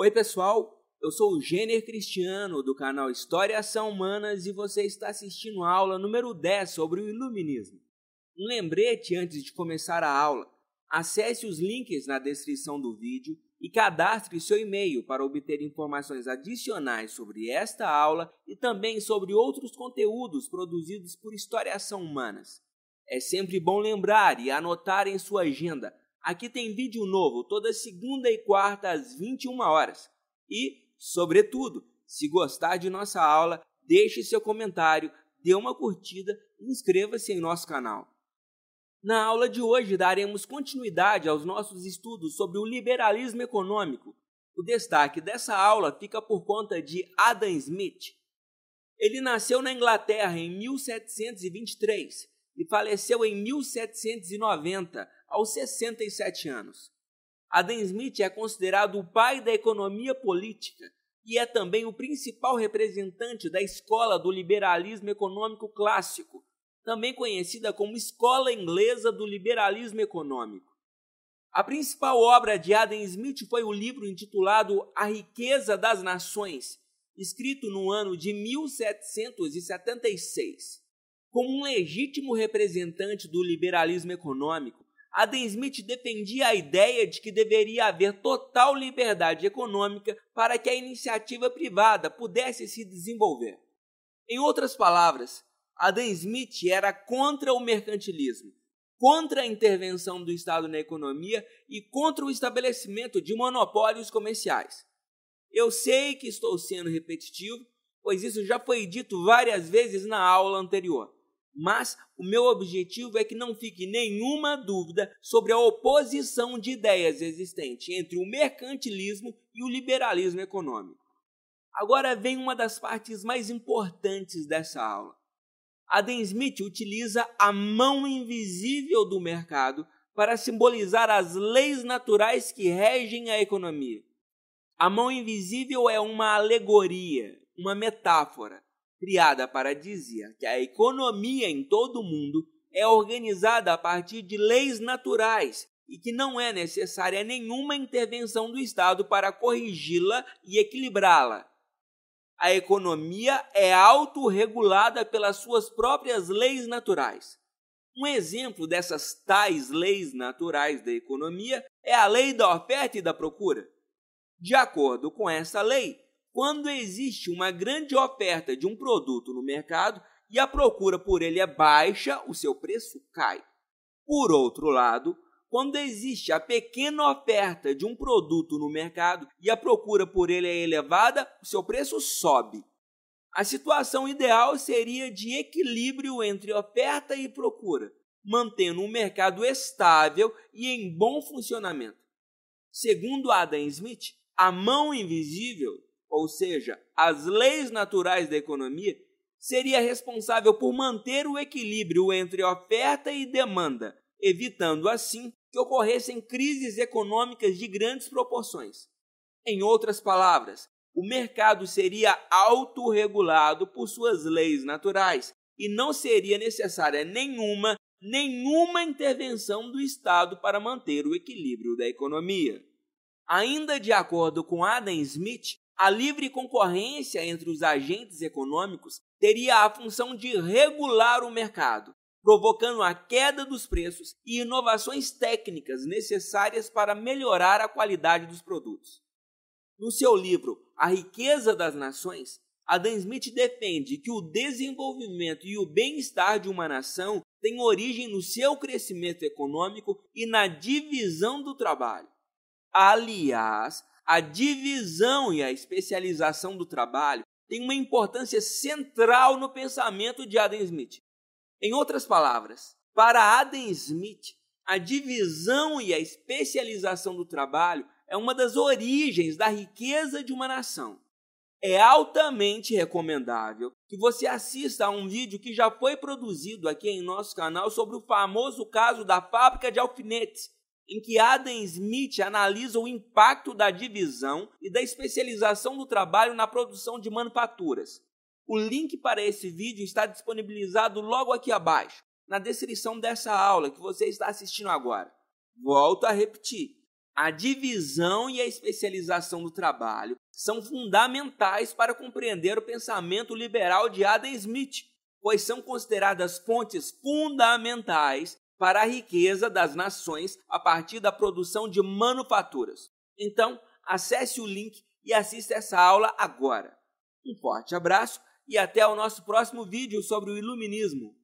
Oi, pessoal. Eu sou o Gêner Cristiano do canal História Ação Humanas e você está assistindo a aula número 10 sobre o Iluminismo. Um lembrete antes de começar a aula: acesse os links na descrição do vídeo e cadastre seu e-mail para obter informações adicionais sobre esta aula e também sobre outros conteúdos produzidos por História Ação Humanas. É sempre bom lembrar e anotar em sua agenda. Aqui tem vídeo novo toda segunda e quarta às 21 horas. E Sobretudo, se gostar de nossa aula, deixe seu comentário, dê uma curtida e inscreva-se em nosso canal. Na aula de hoje daremos continuidade aos nossos estudos sobre o liberalismo econômico. O destaque dessa aula fica por conta de Adam Smith. Ele nasceu na Inglaterra em 1723 e faleceu em 1790, aos 67 anos. Adam Smith é considerado o pai da economia política e é também o principal representante da escola do liberalismo econômico clássico, também conhecida como Escola Inglesa do Liberalismo Econômico. A principal obra de Adam Smith foi o livro intitulado A Riqueza das Nações, escrito no ano de 1776. Como um legítimo representante do liberalismo econômico, Adam Smith defendia a ideia de que deveria haver total liberdade econômica para que a iniciativa privada pudesse se desenvolver. Em outras palavras, Adam Smith era contra o mercantilismo, contra a intervenção do Estado na economia e contra o estabelecimento de monopólios comerciais. Eu sei que estou sendo repetitivo, pois isso já foi dito várias vezes na aula anterior mas o meu objetivo é que não fique nenhuma dúvida sobre a oposição de ideias existente entre o mercantilismo e o liberalismo econômico. Agora vem uma das partes mais importantes dessa aula. Adam Smith utiliza a mão invisível do mercado para simbolizar as leis naturais que regem a economia. A mão invisível é uma alegoria, uma metáfora criada para dizer que a economia em todo o mundo é organizada a partir de leis naturais e que não é necessária nenhuma intervenção do Estado para corrigi-la e equilibrá-la. A economia é autorregulada pelas suas próprias leis naturais. Um exemplo dessas tais leis naturais da economia é a lei da oferta e da procura. De acordo com essa lei, quando existe uma grande oferta de um produto no mercado e a procura por ele é baixa, o seu preço cai. Por outro lado, quando existe a pequena oferta de um produto no mercado e a procura por ele é elevada, o seu preço sobe. A situação ideal seria de equilíbrio entre oferta e procura, mantendo um mercado estável e em bom funcionamento. Segundo Adam Smith, a mão invisível ou seja, as leis naturais da economia, seria responsável por manter o equilíbrio entre oferta e demanda, evitando assim que ocorressem crises econômicas de grandes proporções. Em outras palavras, o mercado seria autorregulado por suas leis naturais e não seria necessária nenhuma nenhuma intervenção do Estado para manter o equilíbrio da economia. Ainda de acordo com Adam Smith, a livre concorrência entre os agentes econômicos teria a função de regular o mercado, provocando a queda dos preços e inovações técnicas necessárias para melhorar a qualidade dos produtos. No seu livro A Riqueza das Nações, Adam Smith defende que o desenvolvimento e o bem-estar de uma nação têm origem no seu crescimento econômico e na divisão do trabalho. Aliás, a divisão e a especialização do trabalho tem uma importância central no pensamento de Adam Smith. Em outras palavras, para Adam Smith, a divisão e a especialização do trabalho é uma das origens da riqueza de uma nação. É altamente recomendável que você assista a um vídeo que já foi produzido aqui em nosso canal sobre o famoso caso da fábrica de alfinetes, em que Adam Smith analisa o impacto da divisão e da especialização do trabalho na produção de manufaturas. O link para esse vídeo está disponibilizado logo aqui abaixo, na descrição dessa aula que você está assistindo agora. Volto a repetir. A divisão e a especialização do trabalho são fundamentais para compreender o pensamento liberal de Adam Smith, pois são consideradas fontes fundamentais para a riqueza das nações a partir da produção de manufaturas. Então, acesse o link e assista essa aula agora. Um forte abraço e até o nosso próximo vídeo sobre o iluminismo.